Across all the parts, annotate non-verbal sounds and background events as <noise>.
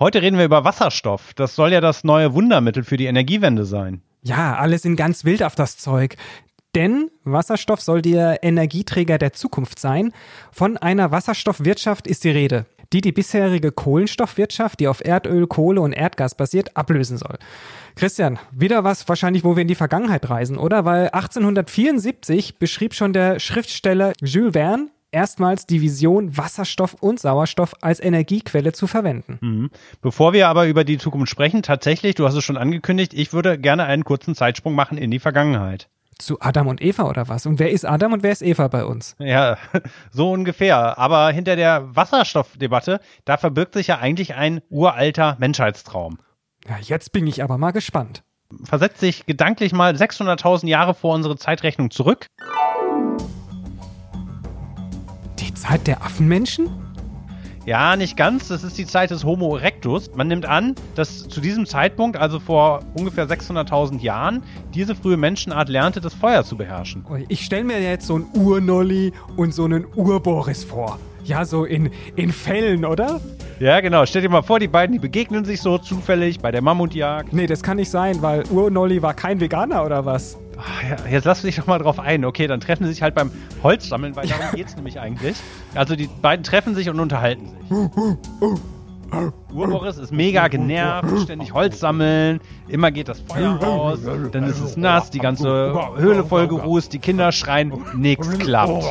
Heute reden wir über Wasserstoff. Das soll ja das neue Wundermittel für die Energiewende sein. Ja, alle sind ganz wild auf das Zeug. Denn Wasserstoff soll der Energieträger der Zukunft sein. Von einer Wasserstoffwirtschaft ist die Rede, die die bisherige Kohlenstoffwirtschaft, die auf Erdöl, Kohle und Erdgas basiert, ablösen soll. Christian, wieder was wahrscheinlich, wo wir in die Vergangenheit reisen, oder? Weil 1874 beschrieb schon der Schriftsteller Jules Verne erstmals die Vision, Wasserstoff und Sauerstoff als Energiequelle zu verwenden. Mhm. Bevor wir aber über die Zukunft sprechen, tatsächlich, du hast es schon angekündigt, ich würde gerne einen kurzen Zeitsprung machen in die Vergangenheit zu Adam und Eva oder was? Und wer ist Adam und wer ist Eva bei uns? Ja, <laughs> so ungefähr. Aber hinter der Wasserstoffdebatte, da verbirgt sich ja eigentlich ein uralter Menschheitstraum. Ja, jetzt bin ich aber mal gespannt. Versetzt sich gedanklich mal 600.000 Jahre vor unsere Zeitrechnung zurück. Zeit der Affenmenschen? Ja, nicht ganz. Das ist die Zeit des Homo erectus. Man nimmt an, dass zu diesem Zeitpunkt, also vor ungefähr 600.000 Jahren, diese frühe Menschenart lernte, das Feuer zu beherrschen. Ich stelle mir jetzt so einen Urnolli und so einen Urboris vor. Ja, so in, in Fällen, oder? Ja, genau. Stell dir mal vor, die beiden, die begegnen sich so zufällig bei der Mammutjagd. Nee, das kann nicht sein, weil Urnolli war kein Veganer oder was? Ja, jetzt lass dich doch mal drauf ein. Okay, dann treffen sie sich halt beim Holzsammeln, weil darum geht es nämlich eigentlich. Also die beiden treffen sich und unterhalten sich. Urboris ist mega genervt, ständig Holz sammeln, immer geht das Feuer aus, dann ist es nass, die ganze Höhle voll gerußt, die Kinder schreien, nichts klappt.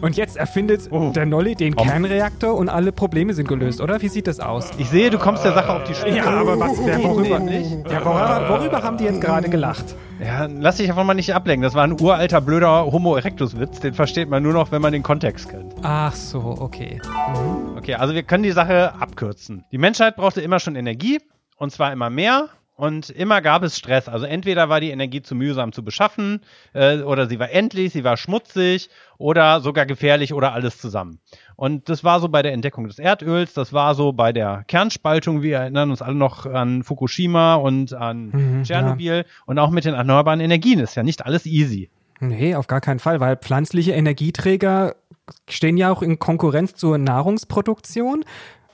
Und jetzt erfindet der Nolli den Kernreaktor und alle Probleme sind gelöst, oder? Wie sieht das aus? Ich sehe, du kommst der Sache auf die Spur. Ja, aber was, wer, worüber, ja, worüber, worüber haben die jetzt gerade gelacht? Ja, lass dich einfach mal nicht ablenken. Das war ein uralter, blöder Homo erectus-Witz. Den versteht man nur noch, wenn man den Kontext kennt. Ach so, okay. Mhm. Okay, also wir können die Sache abkürzen. Die Menschheit brauchte immer schon Energie und zwar immer mehr. Und immer gab es Stress. Also entweder war die Energie zu mühsam zu beschaffen, äh, oder sie war endlich, sie war schmutzig oder sogar gefährlich oder alles zusammen. Und das war so bei der Entdeckung des Erdöls, das war so bei der Kernspaltung. Wir erinnern uns alle noch an Fukushima und an mhm, Tschernobyl ja. und auch mit den erneuerbaren Energien ist ja nicht alles easy. Nee, auf gar keinen Fall, weil pflanzliche Energieträger stehen ja auch in Konkurrenz zur Nahrungsproduktion.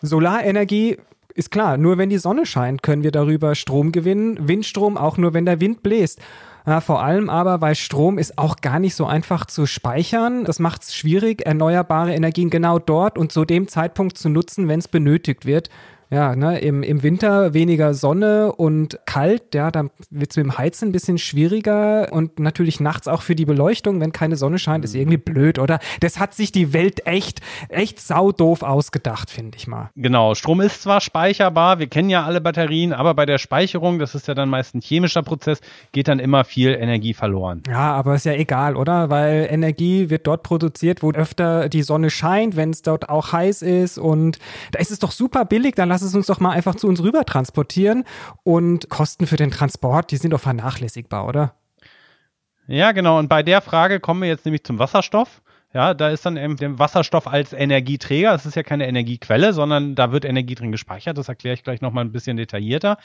Solarenergie ist klar, nur wenn die Sonne scheint, können wir darüber Strom gewinnen. Windstrom auch nur, wenn der Wind bläst. Ja, vor allem aber, weil Strom ist auch gar nicht so einfach zu speichern. Das macht es schwierig, erneuerbare Energien genau dort und zu dem Zeitpunkt zu nutzen, wenn es benötigt wird. Ja, ne, im, im Winter weniger Sonne und kalt, ja, dann wird es mit dem Heizen ein bisschen schwieriger und natürlich nachts auch für die Beleuchtung, wenn keine Sonne scheint, ist irgendwie blöd, oder? Das hat sich die Welt echt, echt saudoof ausgedacht, finde ich mal. Genau, Strom ist zwar speicherbar, wir kennen ja alle Batterien, aber bei der Speicherung, das ist ja dann meist ein chemischer Prozess, geht dann immer viel Energie verloren. Ja, aber ist ja egal, oder? Weil Energie wird dort produziert, wo öfter die Sonne scheint, wenn es dort auch heiß ist und da ist es doch super billig, dann lass es uns doch mal einfach zu uns rüber transportieren. Und Kosten für den Transport, die sind doch vernachlässigbar, oder? Ja, genau. Und bei der Frage kommen wir jetzt nämlich zum Wasserstoff. Ja, da ist dann eben der Wasserstoff als Energieträger. Es ist ja keine Energiequelle, sondern da wird Energie drin gespeichert. Das erkläre ich gleich nochmal ein bisschen detaillierter.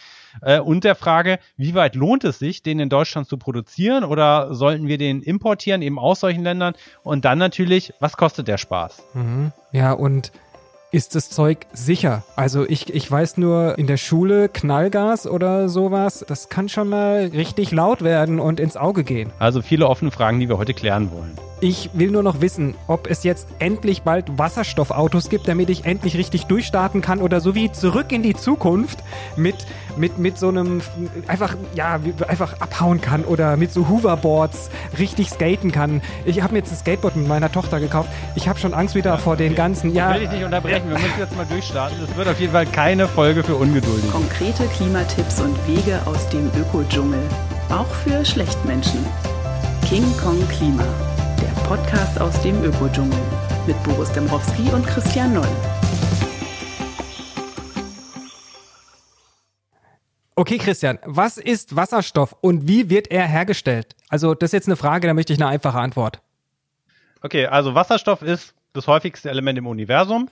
Äh, und der Frage, wie weit lohnt es sich, den in Deutschland zu produzieren oder sollten wir den importieren, eben aus solchen Ländern? Und dann natürlich, was kostet der Spaß? Mhm. Ja, und ist das Zeug sicher? Also ich, ich weiß nur, in der Schule Knallgas oder sowas, das kann schon mal richtig laut werden und ins Auge gehen. Also viele offene Fragen, die wir heute klären wollen. Ich will nur noch wissen, ob es jetzt endlich bald Wasserstoffautos gibt, damit ich endlich richtig durchstarten kann oder so wie zurück in die Zukunft mit, mit, mit so einem einfach, ja, einfach abhauen kann oder mit so Hoverboards richtig skaten kann. Ich habe mir jetzt ein Skateboard mit meiner Tochter gekauft. Ich habe schon Angst wieder ja, vor den ganzen, ja. Will ich nicht unterbrechen, wir müssen jetzt mal durchstarten. Das wird auf jeden Fall keine Folge für Ungeduldige. Konkrete Klimatipps und Wege aus dem Ökodschungel. Auch für Schlechtmenschen. King Kong Klima der Podcast aus dem Ökodschungel mit Boris Dembrowski und Christian Noll. Okay, Christian, was ist Wasserstoff und wie wird er hergestellt? Also, das ist jetzt eine Frage, da möchte ich eine einfache Antwort. Okay, also Wasserstoff ist das häufigste Element im Universum.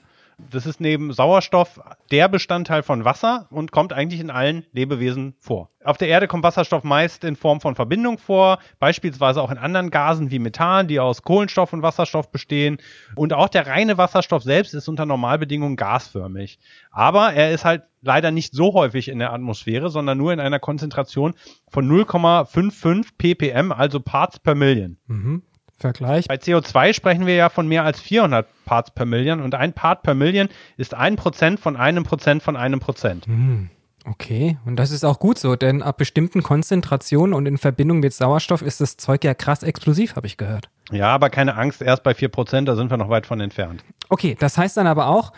Das ist neben Sauerstoff der Bestandteil von Wasser und kommt eigentlich in allen Lebewesen vor. Auf der Erde kommt Wasserstoff meist in Form von Verbindung vor, beispielsweise auch in anderen Gasen wie Methan, die aus Kohlenstoff und Wasserstoff bestehen. Und auch der reine Wasserstoff selbst ist unter Normalbedingungen gasförmig. Aber er ist halt leider nicht so häufig in der Atmosphäre, sondern nur in einer Konzentration von 0,55 ppm, also Parts per Million. Mhm. Vergleich. Bei CO2 sprechen wir ja von mehr als 400 Parts per Million und ein Part per Million ist ein Prozent von einem Prozent von einem Prozent. Hm. Okay, und das ist auch gut so, denn ab bestimmten Konzentrationen und in Verbindung mit Sauerstoff ist das Zeug ja krass explosiv, habe ich gehört. Ja, aber keine Angst, erst bei 4%, da sind wir noch weit von entfernt. Okay, das heißt dann aber auch,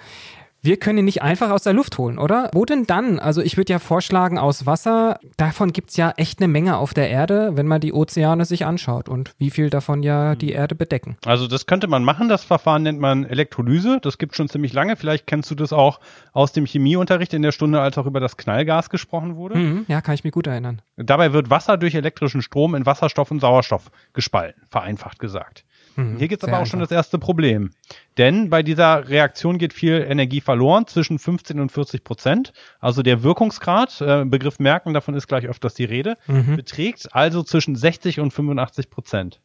wir können ihn nicht einfach aus der Luft holen, oder? Wo denn dann? Also ich würde ja vorschlagen, aus Wasser, davon gibt's ja echt eine Menge auf der Erde, wenn man die Ozeane sich anschaut und wie viel davon ja die Erde bedecken. Also das könnte man machen, das Verfahren nennt man Elektrolyse, das gibt schon ziemlich lange, vielleicht kennst du das auch aus dem Chemieunterricht in der Stunde, als auch über das Knallgas gesprochen wurde. Mhm, ja, kann ich mich gut erinnern. Dabei wird Wasser durch elektrischen Strom in Wasserstoff und Sauerstoff gespalten, vereinfacht gesagt. Mhm, Hier gibt es aber auch schon das erste Problem. Denn bei dieser Reaktion geht viel Energie verloren, zwischen 15 und 40 Prozent. Also der Wirkungsgrad, äh, Begriff merken, davon ist gleich öfters die Rede, Mhm. beträgt also zwischen 60 und 85 Prozent.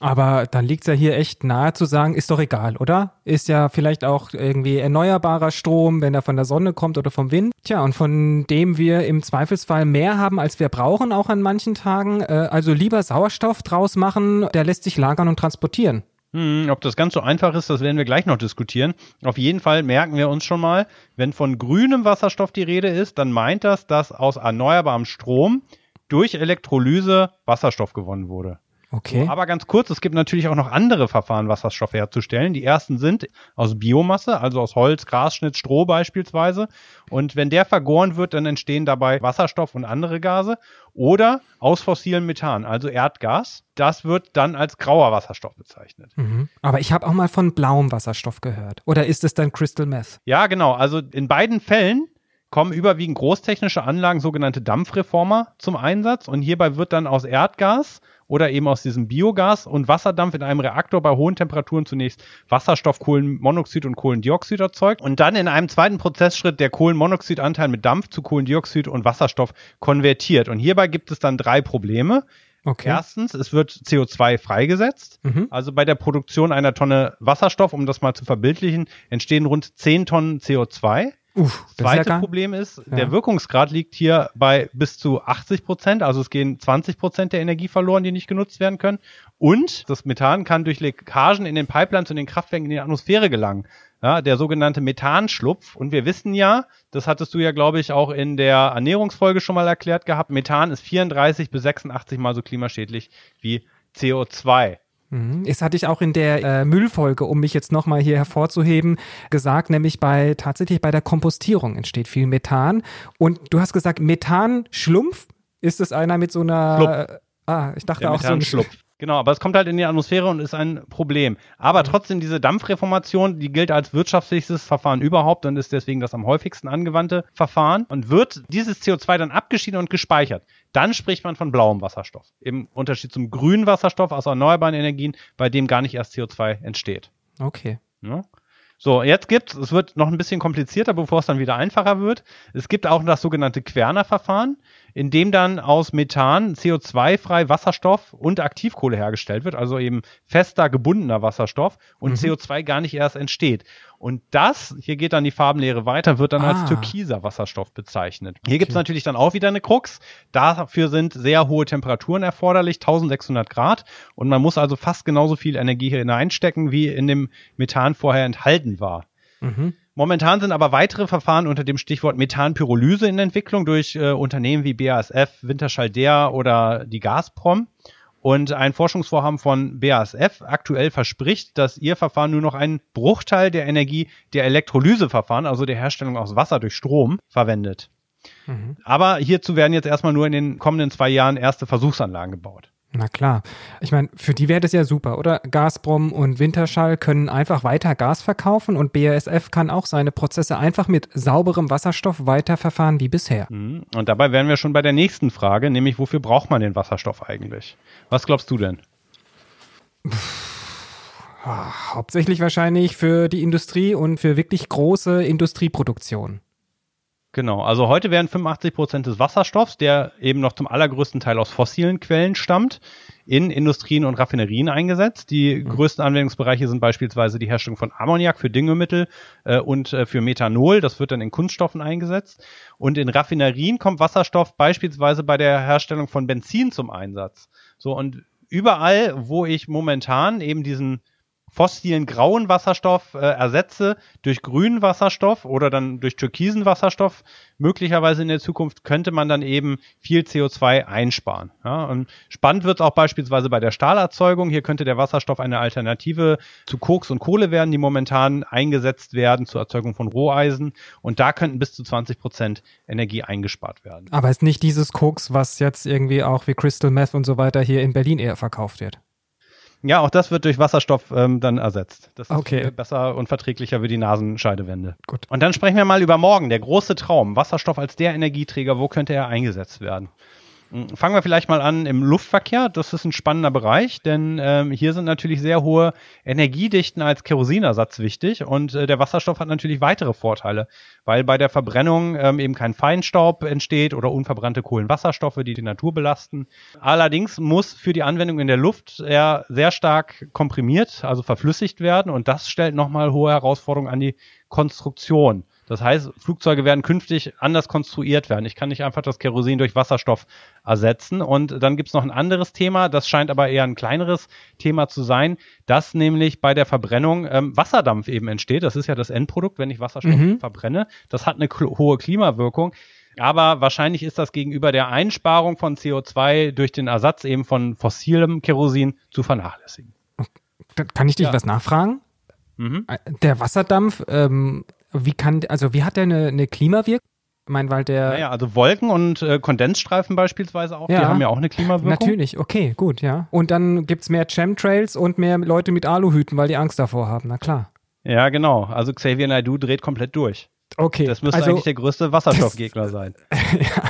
Aber dann liegt's ja hier echt nahe zu sagen, ist doch egal, oder? Ist ja vielleicht auch irgendwie erneuerbarer Strom, wenn er von der Sonne kommt oder vom Wind. Tja, und von dem wir im Zweifelsfall mehr haben, als wir brauchen, auch an manchen Tagen. Äh, also lieber Sauerstoff draus machen, der lässt sich lagern und transportieren. Hm, ob das ganz so einfach ist, das werden wir gleich noch diskutieren. Auf jeden Fall merken wir uns schon mal, wenn von grünem Wasserstoff die Rede ist, dann meint das, dass aus erneuerbarem Strom durch Elektrolyse Wasserstoff gewonnen wurde. Okay. Aber ganz kurz, es gibt natürlich auch noch andere Verfahren, Wasserstoff herzustellen. Die ersten sind aus Biomasse, also aus Holz, Grasschnitt, Stroh beispielsweise. Und wenn der vergoren wird, dann entstehen dabei Wasserstoff und andere Gase. Oder aus fossilem Methan, also Erdgas. Das wird dann als grauer Wasserstoff bezeichnet. Mhm. Aber ich habe auch mal von blauem Wasserstoff gehört. Oder ist es dann Crystal Meth? Ja, genau. Also in beiden Fällen kommen überwiegend großtechnische Anlagen, sogenannte Dampfreformer, zum Einsatz. Und hierbei wird dann aus Erdgas oder eben aus diesem Biogas und Wasserdampf in einem Reaktor bei hohen Temperaturen zunächst Wasserstoff, Kohlenmonoxid und Kohlendioxid erzeugt und dann in einem zweiten Prozessschritt der Kohlenmonoxidanteil mit Dampf zu Kohlendioxid und Wasserstoff konvertiert. Und hierbei gibt es dann drei Probleme. Okay. Erstens, es wird CO2 freigesetzt. Mhm. Also bei der Produktion einer Tonne Wasserstoff, um das mal zu verbildlichen, entstehen rund 10 Tonnen CO2. Uff, das ja Zweite gar, Problem ist, Ja. der Wirkungsgrad liegt hier bei bis zu 80 Prozent, also es gehen 20 Prozent der Energie verloren, die nicht genutzt werden können. Und das Methan kann durch Leckagen in den Pipelines und den Kraftwerken in die Atmosphäre gelangen. Ja, der sogenannte Methanschlupf. Und wir wissen ja, das hattest du ja, glaube ich, auch in der Ernährungsfolge schon mal erklärt gehabt, Methan ist 34 bis 86 mal so klimaschädlich wie CO2. Mhm. Das hatte ich auch in der äh, Müllfolge, um mich jetzt nochmal hier hervorzuheben, gesagt, nämlich bei tatsächlich bei der Kompostierung entsteht viel Methan. Und du hast gesagt, Methanschlumpf? Ist es einer mit so einer. Ah, ich dachte Der auch so ein Methanschlupf. Genau, aber es kommt halt in die Atmosphäre und ist ein Problem. Aber trotzdem, diese Dampfreformation, die gilt als wirtschaftlichstes Verfahren überhaupt und ist deswegen das am häufigsten angewandte Verfahren. Und wird dieses CO2 dann abgeschieden und gespeichert, dann spricht man von blauem Wasserstoff. Im Unterschied zum grünen Wasserstoff aus erneuerbaren Energien, bei dem gar nicht erst CO2 entsteht. Okay. Ja. So, jetzt gibt's, es wird noch ein bisschen komplizierter, bevor es dann wieder einfacher wird. Es gibt auch das sogenannte Querner-Verfahren, in dem dann aus Methan CO2-frei Wasserstoff und Aktivkohle hergestellt wird, also eben fester, gebundener Wasserstoff und CO2 gar nicht erst entsteht. Und das, hier geht dann die Farbenlehre weiter, wird dann Ah. als türkiser Wasserstoff bezeichnet. Hier gibt's natürlich dann auch wieder eine Krux. Dafür sind sehr hohe Temperaturen erforderlich, 1600 Grad. Und man muss also fast genauso viel Energie hier hineinstecken, wie in dem Methan vorher enthalten war. Mhm. Momentan sind aber weitere Verfahren unter dem Stichwort Methanpyrolyse in Entwicklung durch äh, Unternehmen wie BASF, Wintershall Dea oder die Gazprom. Und ein Forschungsvorhaben von BASF aktuell verspricht, dass ihr Verfahren nur noch einen Bruchteil der Energie der Elektrolyseverfahren, also der Herstellung aus Wasser durch Strom, verwendet. Mhm. Aber hierzu werden jetzt erstmal nur in den kommenden zwei Jahren erste Versuchsanlagen gebaut. Na klar. Ich meine, für die wäre das ja super, oder? Gazprom und Winterschall können einfach weiter Gas verkaufen und BASF kann auch seine Prozesse einfach mit sauberem Wasserstoff weiterverfahren wie bisher. Mhm. Und dabei wären wir schon bei der nächsten Frage, nämlich wofür braucht man den Wasserstoff eigentlich? Was glaubst du denn? Ah, hauptsächlich wahrscheinlich für die Industrie und für wirklich große Industrieproduktion. Genau, also heute werden 85 Prozent des Wasserstoffs, der eben noch zum allergrößten Teil aus fossilen Quellen stammt, in Industrien und Raffinerien eingesetzt. Die mhm. größten Anwendungsbereiche sind beispielsweise die Herstellung von Ammoniak für Düngemittel äh, und äh, für Methanol. Das wird dann in Kunststoffen eingesetzt. Und in Raffinerien kommt Wasserstoff beispielsweise bei der Herstellung von Benzin zum Einsatz. So und überall, wo ich momentan eben diesen fossilen grauen Wasserstoff äh, ersetze durch grünen Wasserstoff oder dann durch türkisen Wasserstoff, möglicherweise in der Zukunft könnte man dann eben viel CO2 einsparen. Ja, und spannend wird es auch beispielsweise bei der Stahlerzeugung. Hier könnte der Wasserstoff eine Alternative zu Koks und Kohle werden, die momentan eingesetzt werden zur Erzeugung von Roheisen. Und da könnten bis zu 20 Prozent Energie eingespart werden. Aber ist nicht dieses Koks, was jetzt irgendwie auch wie Crystal Meth und so weiter hier in Berlin eher verkauft wird? Ja, auch das wird durch Wasserstoff ähm, dann ersetzt. Das ist okay. besser und verträglicher für die Nasenscheidewände. Gut. Und dann sprechen wir mal über morgen, der große Traum. Wasserstoff als der Energieträger, wo könnte er eingesetzt werden? Fangen wir vielleicht mal an im Luftverkehr. Das ist ein spannender Bereich, denn ähm, hier sind natürlich sehr hohe Energiedichten als Kerosinersatz wichtig und äh, der Wasserstoff hat natürlich weitere Vorteile, weil bei der Verbrennung ähm, eben kein Feinstaub entsteht oder unverbrannte Kohlenwasserstoffe, die die Natur belasten. Allerdings muss für die Anwendung in der Luft er sehr stark komprimiert, also verflüssigt werden und das stellt nochmal hohe Herausforderungen an die Konstruktion. Das heißt, Flugzeuge werden künftig anders konstruiert werden. Ich kann nicht einfach das Kerosin durch Wasserstoff ersetzen. Und dann gibt's noch ein anderes Thema, das scheint aber eher ein kleineres Thema zu sein, dass nämlich bei der Verbrennung ähm, Wasserdampf eben entsteht. Das ist ja das Endprodukt, wenn ich Wasserstoff mhm. verbrenne. Das hat eine hohe Klimawirkung. Aber wahrscheinlich ist das gegenüber der Einsparung von CO2 durch den Ersatz eben von fossilem Kerosin zu vernachlässigen. Kann ich dich ja. was nachfragen? Mhm. Der Wasserdampf, ähm, wie kann, also wie hat der eine, eine Klimawirkung? Ich meine, weil der. Naja, also Wolken und äh, Kondensstreifen beispielsweise auch, ja, die haben ja auch eine Klimawirkung. Natürlich, okay, gut, ja. Und dann gibt es mehr Chemtrails und mehr Leute mit Aluhüten, weil die Angst davor haben, na klar. Ja, genau. Also Xavier Naidoo dreht komplett durch. Okay. Das müsste also, eigentlich der größte Wasserstoffgegner sein. <laughs> ja.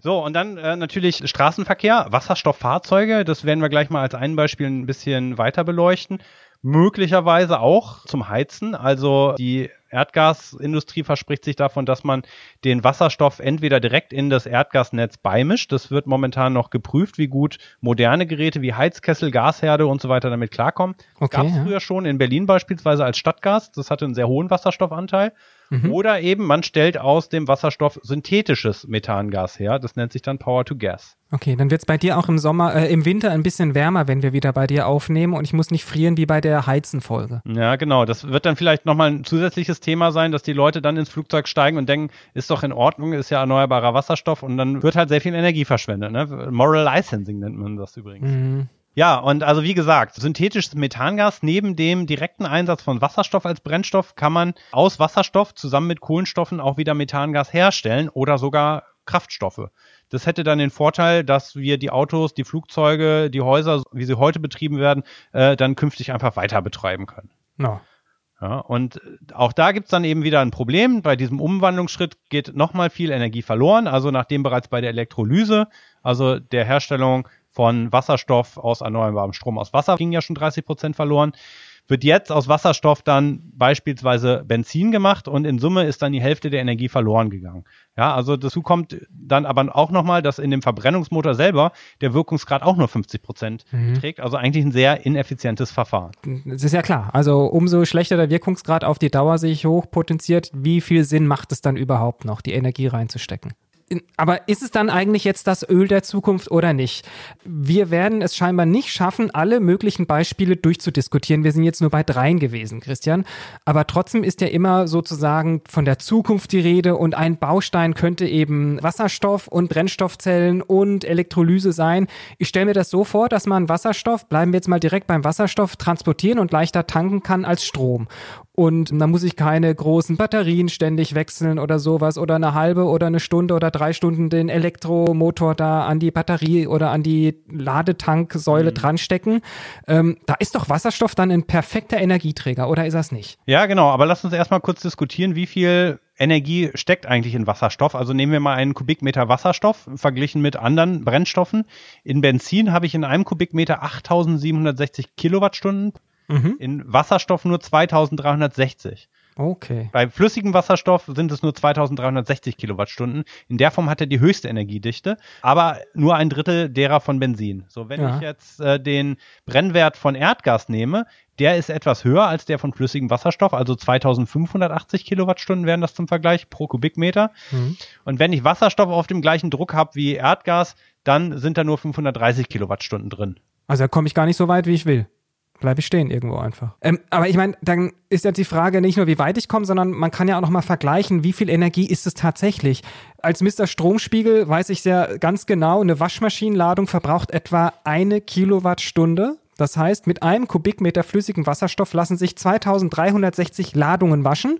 So, und dann äh, natürlich Straßenverkehr, Wasserstofffahrzeuge, das werden wir gleich mal als ein Beispiel ein bisschen weiter beleuchten möglicherweise auch zum Heizen. Also die Erdgasindustrie verspricht sich davon, dass man den Wasserstoff entweder direkt in das Erdgasnetz beimischt. Das wird momentan noch geprüft, wie gut moderne Geräte wie Heizkessel, Gasherde und so weiter damit klarkommen. Okay, Gab es ja. früher schon in Berlin beispielsweise als Stadtgas. Das hatte einen sehr hohen Wasserstoffanteil. Mhm. Oder eben man stellt aus dem Wasserstoff synthetisches Methangas her. Das nennt sich dann Power to Gas. Okay, dann wird es bei dir auch im Sommer, äh, im Winter ein bisschen wärmer, wenn wir wieder bei dir aufnehmen und ich muss nicht frieren wie bei der Heizenfolge. Ja, genau. Das wird dann vielleicht nochmal ein zusätzliches Thema sein, dass die Leute dann ins Flugzeug steigen und denken, ist doch in Ordnung, ist ja erneuerbarer Wasserstoff und dann wird halt sehr viel Energie verschwendet. Ne? Moral Licensing nennt man das übrigens. Mhm. Ja, und also wie gesagt, synthetisches Methangas neben dem direkten Einsatz von Wasserstoff als Brennstoff kann man aus Wasserstoff zusammen mit Kohlenstoffen auch wieder Methangas herstellen oder sogar Kraftstoffe. Das hätte dann den Vorteil, dass wir die Autos, die Flugzeuge, die Häuser, wie sie heute betrieben werden, äh, dann künftig einfach weiter betreiben können. No. Ja, und auch da gibt's dann eben wieder ein Problem. Bei diesem Umwandlungsschritt geht nochmal viel Energie verloren. Also nachdem bereits bei der Elektrolyse, also der Herstellung von Wasserstoff aus erneuerbarem Strom aus Wasser ging ja schon 30 Prozent verloren. Wird jetzt aus Wasserstoff dann beispielsweise Benzin gemacht und in Summe ist dann die Hälfte der Energie verloren gegangen. Ja, also dazu kommt dann aber auch nochmal, dass in dem Verbrennungsmotor selber der Wirkungsgrad auch nur 50 Prozent mhm. trägt. Also eigentlich ein sehr ineffizientes Verfahren. Das ist ja klar. Also umso schlechter der Wirkungsgrad auf die Dauer sich hochpotenziert, wie viel Sinn macht es dann überhaupt noch, die Energie reinzustecken? Aber ist es dann eigentlich jetzt das Öl der Zukunft oder nicht? Wir werden es scheinbar nicht schaffen, alle möglichen Beispiele durchzudiskutieren. Wir sind jetzt nur bei dreien gewesen, Christian. Aber trotzdem ist ja immer sozusagen von der Zukunft die Rede und ein Baustein könnte eben Wasserstoff und Brennstoffzellen und Elektrolyse sein. Ich stelle mir das so vor, dass man Wasserstoff, bleiben wir jetzt mal direkt beim Wasserstoff, transportieren und leichter tanken kann als Strom. Und da muss ich keine großen Batterien ständig wechseln oder sowas oder eine halbe oder eine Stunde oder drei Stunden den Elektromotor da an die Batterie oder an die Ladetanksäule mhm. dranstecken. Ähm, da ist doch Wasserstoff dann ein perfekter Energieträger, oder ist das nicht? Ja, genau. Aber lass uns erstmal kurz diskutieren, wie viel Energie steckt eigentlich in Wasserstoff. Also nehmen wir mal einen Kubikmeter Wasserstoff verglichen mit anderen Brennstoffen. In Benzin habe ich in einem Kubikmeter 8760 Kilowattstunden Mhm. In Wasserstoff nur 2360. Okay. Bei flüssigem Wasserstoff sind es nur 2360 Kilowattstunden. In der Form hat er die höchste Energiedichte, aber nur ein Drittel derer von Benzin. So, wenn ja. ich jetzt äh, den Brennwert von Erdgas nehme, der ist etwas höher als der von flüssigem Wasserstoff, also 2580 Kilowattstunden wären das zum Vergleich pro Kubikmeter. Mhm. Und wenn ich Wasserstoff auf dem gleichen Druck habe wie Erdgas, dann sind da nur 530 Kilowattstunden drin. Also da komme ich gar nicht so weit, wie ich will bleibe ich stehen irgendwo einfach. Ähm, aber ich meine, dann ist jetzt die Frage nicht nur, wie weit ich komme, sondern man kann ja auch noch mal vergleichen, wie viel Energie ist es tatsächlich. Als Mr. Stromspiegel weiß ich sehr ganz genau, eine Waschmaschinenladung verbraucht etwa eine Kilowattstunde. Das heißt, mit einem Kubikmeter flüssigen Wasserstoff lassen sich 2360 Ladungen waschen.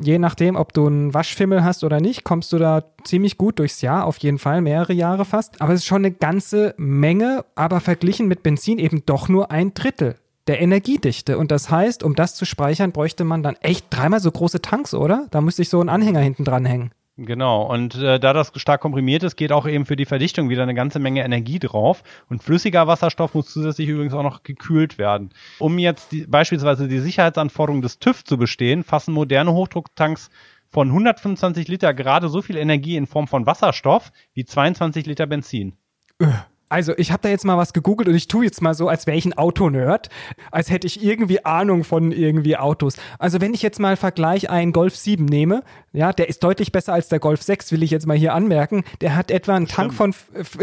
Je nachdem, ob du einen Waschfimmel hast oder nicht, kommst du da ziemlich gut durchs Jahr, auf jeden Fall, mehrere Jahre fast. Aber es ist schon eine ganze Menge, aber verglichen mit Benzin eben doch nur ein Drittel der Energiedichte. Und das heißt, um das zu speichern, bräuchte man dann echt dreimal so große Tanks, oder? Da müsste ich so einen Anhänger hinten dran hängen. Genau, und äh, da das stark komprimiert ist, geht auch eben für die Verdichtung wieder eine ganze Menge Energie drauf. Und flüssiger Wasserstoff muss zusätzlich übrigens auch noch gekühlt werden. Um jetzt die, beispielsweise die Sicherheitsanforderungen des TÜV zu bestehen, fassen moderne Hochdrucktanks von 125 Liter gerade so viel Energie in Form von Wasserstoff wie 22 Liter Benzin. Äh. Also ich habe da jetzt mal was gegoogelt und ich tue jetzt mal so, als wäre ich ein Autonerd, als hätte ich irgendwie Ahnung von irgendwie Autos. Also wenn ich jetzt mal Vergleich einen Golf 7 nehme, ja, der ist deutlich besser als der Golf 6, will ich jetzt mal hier anmerken. Der hat etwa einen Tank von,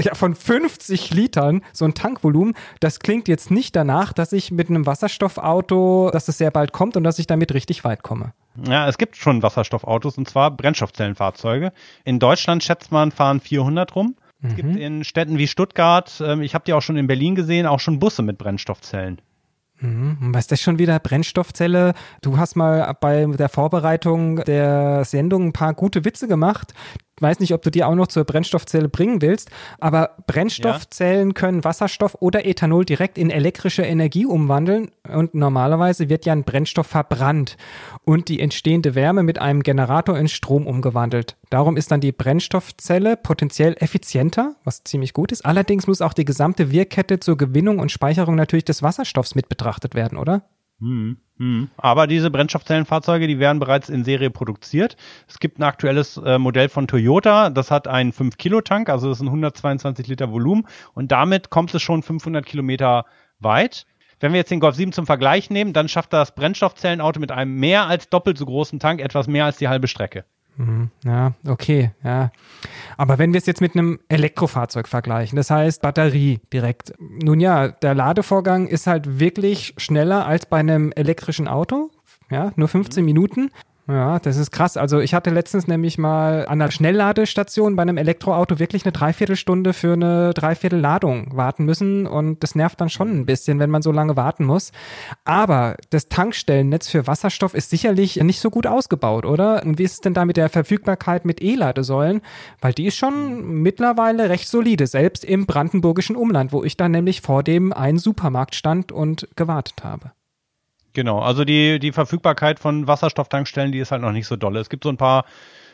ja, von 50 Litern, so ein Tankvolumen. Das klingt jetzt nicht danach, dass ich mit einem Wasserstoffauto, dass es sehr bald kommt und dass ich damit richtig weit komme. Ja, es gibt schon Wasserstoffautos und zwar Brennstoffzellenfahrzeuge. In Deutschland schätzt man fahren 400 rum. Es gibt mhm. in Städten wie Stuttgart, ähm, ich habe die auch schon in Berlin gesehen, auch schon Busse mit Brennstoffzellen. Mhm. Was ist das schon wieder? Brennstoffzelle? Du hast mal bei der Vorbereitung der Sendung ein paar gute Witze gemacht weiß nicht, ob du die auch noch zur Brennstoffzelle bringen willst, aber Brennstoffzellen ja. können Wasserstoff oder Ethanol direkt in elektrische Energie umwandeln und normalerweise wird ja ein Brennstoff verbrannt und die entstehende Wärme mit einem Generator in Strom umgewandelt. Darum ist dann die Brennstoffzelle potenziell effizienter, was ziemlich gut ist. Allerdings muss auch die gesamte Wirkkette zur Gewinnung und Speicherung natürlich des Wasserstoffs mit betrachtet werden, oder? Hm. Aber diese Brennstoffzellenfahrzeuge, die werden bereits in Serie produziert. Es gibt ein aktuelles äh, Modell von Toyota, das hat einen 5-Kilo-Tank, also das sind 122 Liter Volumen und damit kommt es schon 500 Kilometer weit. Wenn wir jetzt den Golf 7 zum Vergleich nehmen, dann schafft das Brennstoffzellenauto mit einem mehr als doppelt so großen Tank etwas mehr als die halbe Strecke. Mhm. Ja, okay, ja. Aber wenn wir es jetzt mit einem Elektrofahrzeug vergleichen, das heißt Batterie direkt. Nun ja, der Ladevorgang ist halt wirklich schneller als bei einem elektrischen Auto. Ja, nur 15 mhm. Minuten. Ja, das ist krass. Also ich hatte letztens nämlich mal an einer Schnellladestation bei einem Elektroauto wirklich eine Dreiviertelstunde für eine Dreiviertelladung warten müssen und das nervt dann schon ein bisschen, wenn man so lange warten muss. Aber das Tankstellennetz für Wasserstoff ist sicherlich nicht so gut ausgebaut, oder? Und wie ist es denn da mit der Verfügbarkeit mit E-Ladesäulen? Weil die ist schon mittlerweile recht solide, selbst im brandenburgischen Umland, wo ich dann nämlich vor dem einen Supermarkt stand und gewartet habe. Genau, also die, die Verfügbarkeit von Wasserstofftankstellen, die ist halt noch nicht so dolle. Es gibt so ein paar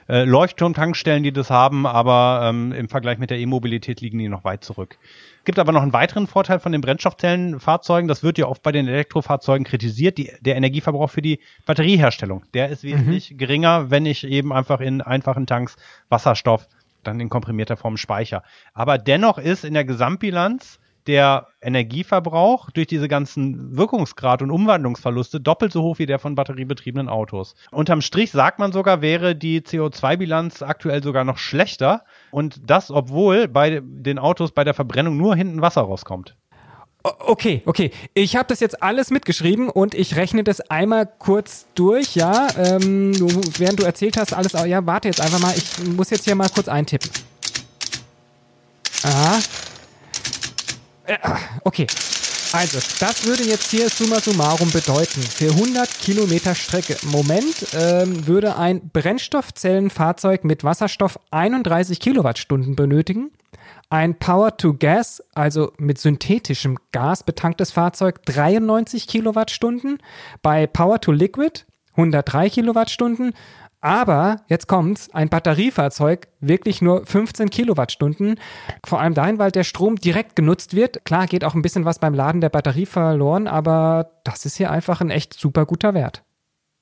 äh, Leuchtturmtankstellen, die das haben, aber ähm, im Vergleich mit der E-Mobilität liegen die noch weit zurück. Gibt aber noch einen weiteren Vorteil von den Brennstoffzellenfahrzeugen. Das wird ja oft bei den Elektrofahrzeugen kritisiert. Die, der Energieverbrauch für die Batterieherstellung, der ist wesentlich mhm. geringer, wenn ich eben einfach in einfachen Tanks Wasserstoff dann in komprimierter Form speicher. Aber dennoch ist in der Gesamtbilanz der Energieverbrauch durch diese ganzen Wirkungsgrad- und Umwandlungsverluste doppelt so hoch wie der von batteriebetriebenen Autos. Unterm Strich sagt man sogar, wäre die CO2-Bilanz aktuell sogar noch schlechter und das, obwohl bei den Autos bei der Verbrennung nur hinten Wasser rauskommt. Okay, okay. Ich habe das jetzt alles mitgeschrieben und ich rechne das einmal kurz durch, ja. Ähm, du, während du erzählt hast, alles, ja, warte jetzt einfach mal. Ich muss jetzt hier mal kurz eintippen. Aha. Äh, okay. Also, das würde jetzt hier summa summarum bedeuten, für 100 Kilometer Strecke Moment ähm, würde ein Brennstoffzellenfahrzeug mit Wasserstoff 31 Kilowattstunden benötigen. Ein Power-to-Gas, also mit synthetischem Gas betanktes Fahrzeug 93 Kilowattstunden. Bei Power-to-Liquid 103 Kilowattstunden Aber jetzt kommt's, ein Batteriefahrzeug wirklich nur 15 Kilowattstunden. Vor allem dahin, weil der Strom direkt genutzt wird. Klar geht auch ein bisschen was beim Laden der Batterie verloren, aber das ist hier einfach ein echt super guter Wert.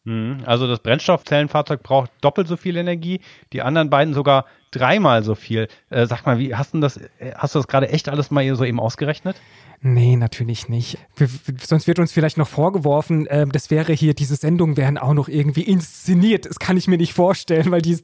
Mhm. Also das Brennstoffzellenfahrzeug braucht doppelt so viel Energie, die anderen beiden sogar dreimal so viel. Äh, sag mal, wie hast du das, äh, hast du das gerade echt alles mal so eben ausgerechnet? Nee, natürlich nicht. Wir, sonst wird uns vielleicht noch vorgeworfen, äh, das wäre hier, diese Sendungen wären auch noch irgendwie inszeniert. Das kann ich mir nicht vorstellen, weil die. <laughs>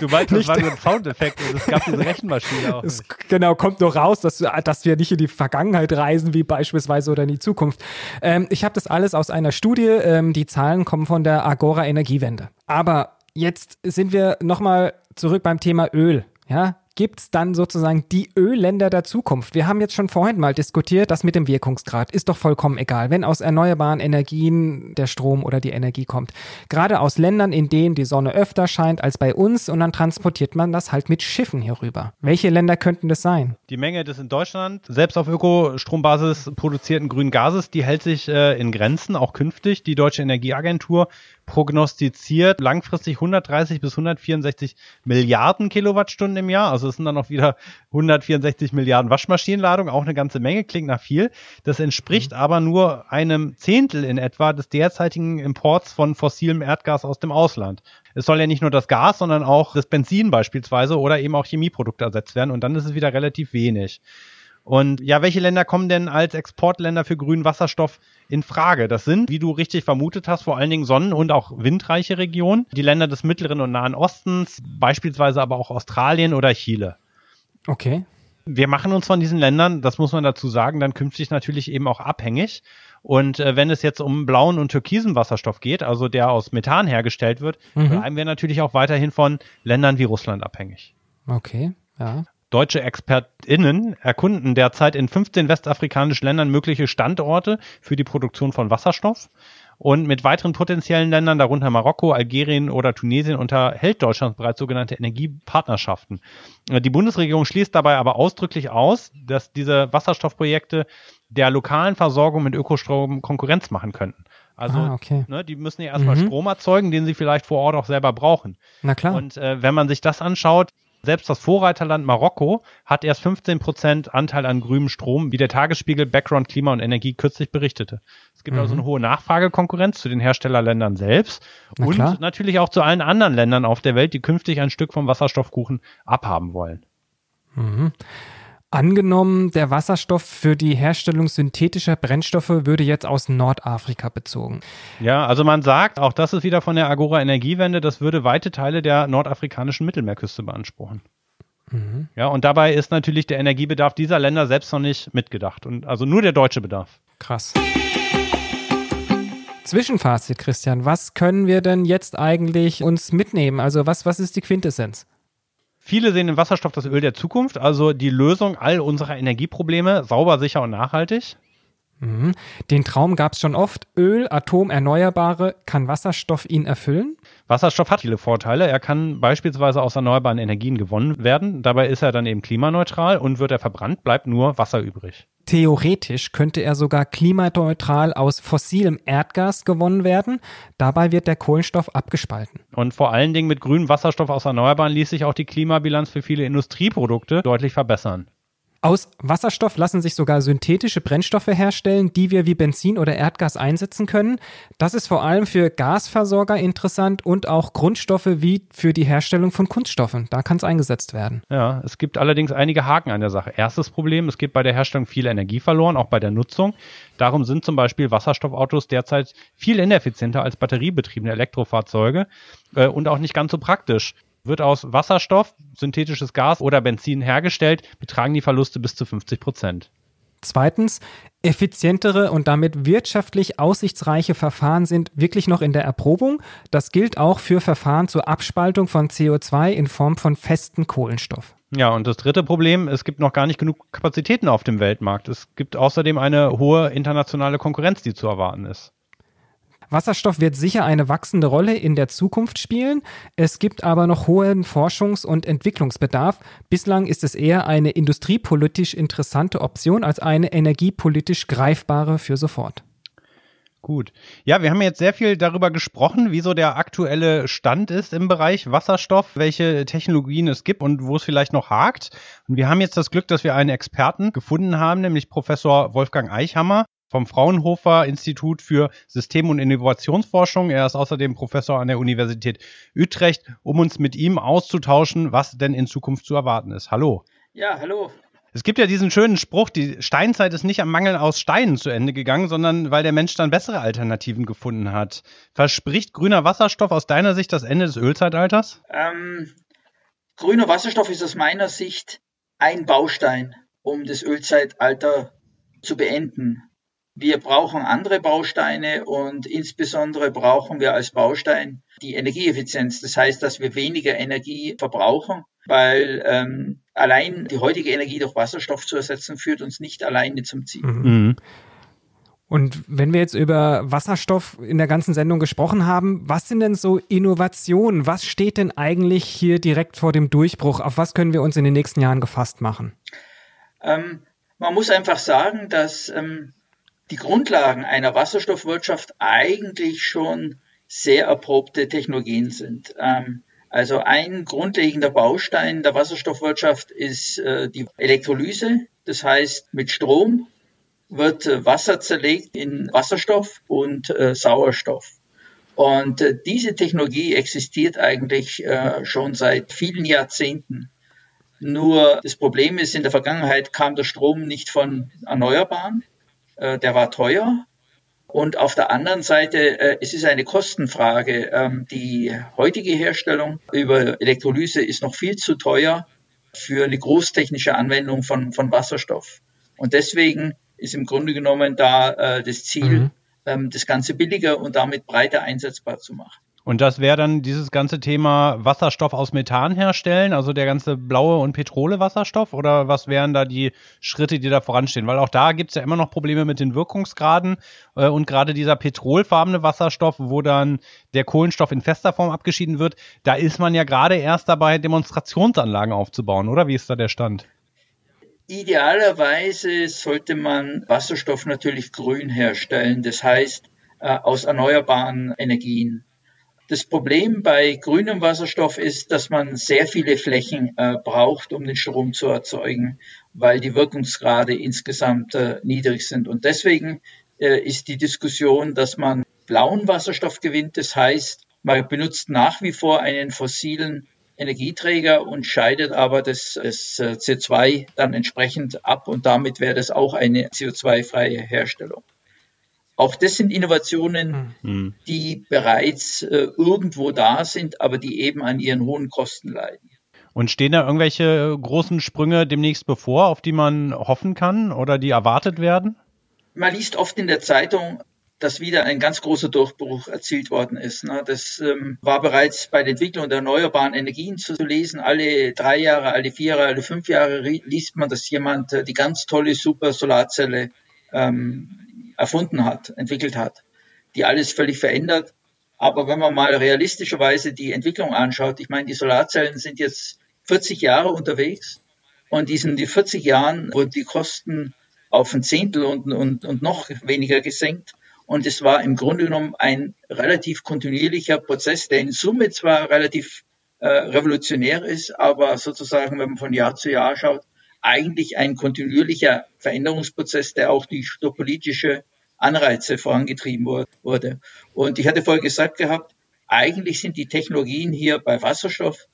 du meinst, das war nur ein Soundeffekt und es gab diese Rechenmaschine auch. Es, genau, kommt nur raus, dass, dass wir nicht in die Vergangenheit reisen, wie beispielsweise oder in die Zukunft. Ähm, ich habe das alles aus einer Studie. Ähm, die Zahlen kommen von der Agora Energiewende. Aber jetzt sind wir nochmal zurück beim Thema Öl. Ja, gibt es dann sozusagen die Ölländer der Zukunft. Wir haben jetzt schon vorhin mal diskutiert, das mit dem Wirkungsgrad ist doch vollkommen egal, wenn aus erneuerbaren Energien der Strom oder die Energie kommt. Gerade aus Ländern, in denen die Sonne öfter scheint als bei uns und dann transportiert man das halt mit Schiffen hier rüber. Welche Länder könnten das sein? Die Menge des in Deutschland selbst auf Ökostrombasis produzierten grünen Gases, die hält sich äh, in Grenzen, auch künftig. Die Deutsche Energieagentur prognostiziert langfristig 130 bis 164 Milliarden Kilowattstunden im Jahr. Also es sind dann noch wieder 164 Milliarden Waschmaschinenladungen, auch eine ganze Menge, klingt nach viel. Das entspricht mhm. aber nur einem Zehntel in etwa des derzeitigen Imports von fossilem Erdgas aus dem Ausland. Es soll ja nicht nur das Gas, sondern auch das Benzin beispielsweise oder eben auch Chemieprodukte ersetzt werden und dann ist es wieder relativ wenig. Und ja, welche Länder kommen denn als Exportländer für grünen Wasserstoff in Frage? Das sind, wie du richtig vermutet hast, vor allen Dingen sonnen- und auch windreiche Regionen. Die Länder des Mittleren und Nahen Ostens, beispielsweise aber auch Australien oder Chile. Okay. Wir machen uns von diesen Ländern, das muss man dazu sagen, dann künftig natürlich eben auch abhängig. Und äh, wenn es jetzt um blauen und türkisen Wasserstoff geht, also der aus Methan hergestellt wird, mhm. bleiben wir natürlich auch weiterhin von Ländern wie Russland abhängig. Okay, ja. Deutsche ExpertInnen erkunden derzeit in 15 westafrikanischen Ländern mögliche Standorte für die Produktion von Wasserstoff. Und mit weiteren potenziellen Ländern, darunter Marokko, Algerien oder Tunesien, unterhält Deutschland bereits sogenannte Energiepartnerschaften. Die Bundesregierung schließt dabei aber ausdrücklich aus, dass diese Wasserstoffprojekte der lokalen Versorgung mit Ökostrom Konkurrenz machen könnten. Also, ah, okay. ne, die müssen ja erstmal mhm. Strom erzeugen, den sie vielleicht vor Ort auch selber brauchen. Na klar. Und äh, wenn man sich das anschaut, selbst das Vorreiterland Marokko hat erst 15 Prozent Anteil an grünem Strom, wie der Tagesspiegel Background Klima und Energie kürzlich berichtete. Es gibt mhm. also eine hohe Nachfragekonkurrenz zu den Herstellerländern selbst Na und klar. natürlich auch zu allen anderen Ländern auf der Welt, die künftig ein Stück vom Wasserstoffkuchen abhaben wollen. Mhm. Angenommen, der Wasserstoff für die Herstellung synthetischer Brennstoffe würde jetzt aus Nordafrika bezogen. Ja, also man sagt, auch das ist wieder von der Agora Energiewende, das würde weite Teile der nordafrikanischen Mittelmeerküste beanspruchen. Mhm. Ja, und dabei ist natürlich der Energiebedarf dieser Länder selbst noch nicht mitgedacht. Und also nur der deutsche Bedarf. Krass. Zwischenfazit, Christian. Was können wir denn jetzt eigentlich uns mitnehmen? Also was, was ist die Quintessenz? Viele sehen in Wasserstoff das Öl der Zukunft, also die Lösung all unserer Energieprobleme, sauber, sicher und nachhaltig. Mhm. Den Traum gab es schon oft. Öl, Atom, Erneuerbare. Kann Wasserstoff ihn erfüllen? Wasserstoff hat viele Vorteile. Er kann beispielsweise aus erneuerbaren Energien gewonnen werden. Dabei ist er dann eben klimaneutral und wird er verbrannt, bleibt nur Wasser übrig. Theoretisch könnte er sogar klimaneutral aus fossilem Erdgas gewonnen werden. Dabei wird der Kohlenstoff abgespalten. Und vor allen Dingen mit grünem Wasserstoff aus Erneuerbaren ließ sich auch die Klimabilanz für viele Industrieprodukte deutlich verbessern. Aus Wasserstoff lassen sich sogar synthetische Brennstoffe herstellen, die wir wie Benzin oder Erdgas einsetzen können. Das ist vor allem für Gasversorger interessant und auch Grundstoffe wie für die Herstellung von Kunststoffen. Da kann es eingesetzt werden. Ja, es gibt allerdings einige Haken an der Sache. Erstes Problem, es geht bei der Herstellung viel Energie verloren, auch bei der Nutzung. Darum sind zum Beispiel Wasserstoffautos derzeit viel ineffizienter als batteriebetriebene Elektrofahrzeuge äh, und auch nicht ganz so praktisch. Wird aus Wasserstoff, synthetisches Gas oder Benzin hergestellt, betragen die Verluste bis zu 50 Prozent. Zweitens, effizientere und damit wirtschaftlich aussichtsreiche Verfahren sind wirklich noch in der Erprobung. Das gilt auch für Verfahren zur Abspaltung von CO2 in Form von festen Kohlenstoff. Ja, und das dritte Problem, es gibt noch gar nicht genug Kapazitäten auf dem Weltmarkt. Es gibt außerdem eine hohe internationale Konkurrenz, die zu erwarten ist. Wasserstoff wird sicher eine wachsende Rolle in der Zukunft spielen. Es gibt aber noch hohen Forschungs- und Entwicklungsbedarf. Bislang ist es eher eine industriepolitisch interessante Option als eine energiepolitisch greifbare für sofort. Gut. Ja, wir haben jetzt sehr viel darüber gesprochen, wie so der aktuelle Stand ist im Bereich Wasserstoff, welche Technologien es gibt und wo es vielleicht noch hakt. Und wir haben jetzt das Glück, dass wir einen Experten gefunden haben, nämlich Professor Wolfgang Eichhammer vom Fraunhofer Institut für System- und Innovationsforschung. Er ist außerdem Professor an der Universität Utrecht, um uns mit ihm auszutauschen, was denn in Zukunft zu erwarten ist. Hallo. Ja, hallo. Es gibt ja diesen schönen Spruch, die Steinzeit ist nicht am Mangel aus Steinen zu Ende gegangen, sondern weil der Mensch dann bessere Alternativen gefunden hat. Verspricht grüner Wasserstoff aus deiner Sicht das Ende des Ölzeitalters? Ähm, grüner Wasserstoff ist aus meiner Sicht ein Baustein, um das Ölzeitalter zu beenden. Wir brauchen andere Bausteine und insbesondere brauchen wir als Baustein die Energieeffizienz. Das heißt, dass wir weniger Energie verbrauchen, weil ähm, allein die heutige Energie durch Wasserstoff zu ersetzen führt uns nicht alleine zum Ziel. Mhm. Und wenn wir jetzt über Wasserstoff in der ganzen Sendung gesprochen haben, was sind denn so Innovationen? Was steht denn eigentlich hier direkt vor dem Durchbruch? Auf was können wir uns in den nächsten Jahren gefasst machen? Ähm, man muss einfach sagen, dass ähm, die Grundlagen einer Wasserstoffwirtschaft eigentlich schon sehr erprobte Technologien sind. Ähm, also ein grundlegender Baustein der Wasserstoffwirtschaft ist äh, die Elektrolyse. Das heißt, mit Strom wird äh, Wasser zerlegt in Wasserstoff und äh, Sauerstoff. Und äh, diese Technologie existiert eigentlich äh, schon seit vielen Jahrzehnten. Nur das Problem ist, in der Vergangenheit kam der Strom nicht von Erneuerbaren, der war teuer. Und auf der anderen Seite, äh, es ist eine Kostenfrage. Ähm, die heutige Herstellung über Elektrolyse ist noch viel zu teuer für eine großtechnische Anwendung von, von Wasserstoff. Und deswegen ist im Grunde genommen da äh, das Ziel, mhm. ähm, das Ganze billiger und damit breiter einsetzbar zu machen. Und das wäre dann dieses ganze Thema Wasserstoff aus Methan herstellen, also der ganze blaue und Petrole Wasserstoff? Oder was wären da die Schritte, die da voranstehen? Weil auch da gibt es ja immer noch Probleme mit den Wirkungsgraden äh, und gerade dieser petrolfarbene Wasserstoff, wo dann der Kohlenstoff in fester Form abgeschieden wird, da ist man ja gerade erst dabei, Demonstrationsanlagen aufzubauen, oder? Wie ist da der Stand? Idealerweise sollte man Wasserstoff natürlich grün herstellen, das heißt äh, aus erneuerbaren Energien. Das Problem bei grünem Wasserstoff ist, dass man sehr viele Flächen äh, braucht, um den Strom zu erzeugen, weil die Wirkungsgrade insgesamt äh, niedrig sind. Und deswegen äh, ist die Diskussion, dass man blauen Wasserstoff gewinnt. Das heißt, man benutzt nach wie vor einen fossilen Energieträger und scheidet aber das, das äh, CO2 dann entsprechend ab und damit wäre das auch eine CO2-freie Herstellung. Auch das sind Innovationen, mhm. die bereits äh, irgendwo da sind, aber die eben an ihren hohen Kosten leiden. Und stehen da irgendwelche großen Sprünge demnächst bevor, auf die man hoffen kann oder die erwartet werden? Man liest oft in der Zeitung, dass wieder ein ganz großer Durchbruch erzielt worden ist. Ne? Das ähm, war bereits bei der Entwicklung der erneuerbaren Energien zu lesen. Alle drei Jahre, alle vier Jahre, alle fünf Jahre liest man, dass jemand äh, die ganz tolle Super Solarzelle ähm, erfunden hat, entwickelt hat, die alles völlig verändert. Aber wenn man mal realistischerweise die Entwicklung anschaut, ich meine, die Solarzellen sind jetzt 40 Jahre unterwegs und diesen die 40 Jahren wurden die Kosten auf ein Zehntel und, und, und noch weniger gesenkt. Und es war im Grunde genommen ein relativ kontinuierlicher Prozess, der in Summe zwar relativ äh, revolutionär ist, aber sozusagen, wenn man von Jahr zu Jahr schaut, eigentlich ein kontinuierlicher Veränderungsprozess, der auch die politische Anreize vorangetrieben wurde. Und ich hatte vorher gesagt gehabt, eigentlich sind die Technologien hier bei Wasserstoff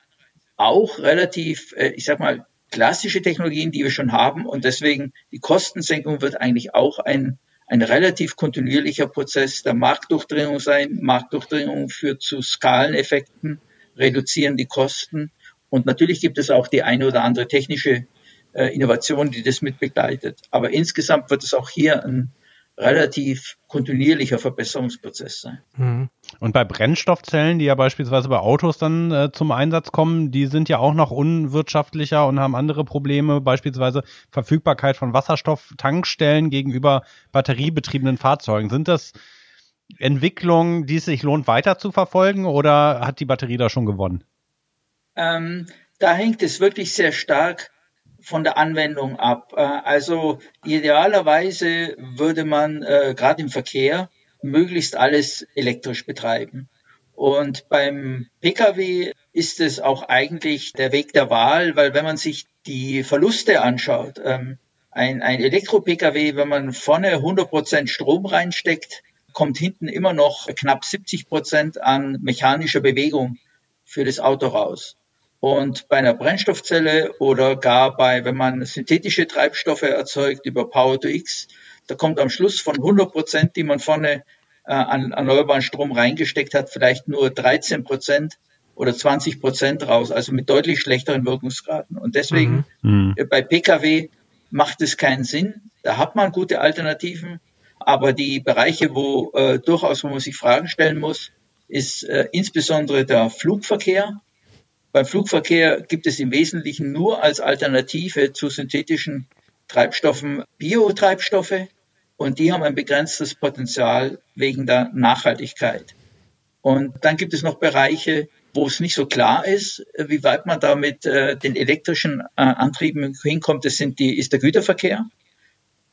auch relativ, äh, ich sag mal, klassische Technologien, die wir schon haben. Und deswegen die Kostensenkung wird eigentlich auch ein, ein relativ kontinuierlicher Prozess der Marktdurchdringung sein. Marktdurchdringung führt zu Skaleneffekten, reduzieren die Kosten. Und natürlich gibt es auch die eine oder andere technische Innovation, die das mit begleitet. Aber insgesamt wird es auch hier ein relativ kontinuierlicher Verbesserungsprozess sein. Mhm. Und bei Brennstoffzellen, die ja beispielsweise bei Autos dann äh, zum Einsatz kommen, die sind ja auch noch unwirtschaftlicher und haben andere Probleme, beispielsweise Verfügbarkeit von Wasserstofftankstellen gegenüber batteriebetriebenen Fahrzeugen. Sind das Entwicklungen, die es sich lohnt weiter zu verfolgen oder hat die Batterie da schon gewonnen? Ähm, da hängt es wirklich sehr stark von der Anwendung ab. Äh, also idealerweise würde man äh, gerade im Verkehr möglichst alles elektrisch betreiben. Und beim Pkw ist es auch eigentlich der Weg der Wahl, weil wenn man sich die Verluste anschaut, ähm, ein, ein Elektro-Pkw, wenn man vorne 100% Strom reinsteckt, kommt hinten immer noch knapp 70% an mechanischer Bewegung für das Auto raus. Und bei einer Brennstoffzelle oder gar bei, wenn man synthetische Treibstoffe erzeugt über Power to X, da kommt am Schluss von 100 Prozent, die man vorne äh, an erneuerbaren Strom reingesteckt hat, vielleicht nur 13 Prozent oder 20 Prozent raus, also mit deutlich schlechteren Wirkungsgraden. Und deswegen mhm. mhm. bei Pkw macht es keinen Sinn. Da hat man gute Alternativen. Aber die Bereiche, wo äh, durchaus, wo man sich Fragen stellen muss, ist äh, insbesondere der Flugverkehr. Beim Flugverkehr gibt es im Wesentlichen nur als Alternative zu synthetischen Treibstoffen Biotreibstoffe und die haben ein begrenztes Potenzial wegen der Nachhaltigkeit. Und dann gibt es noch Bereiche, wo es nicht so klar ist, wie weit man da mit äh, den elektrischen äh, Antrieben hinkommt. Das sind die, ist der Güterverkehr.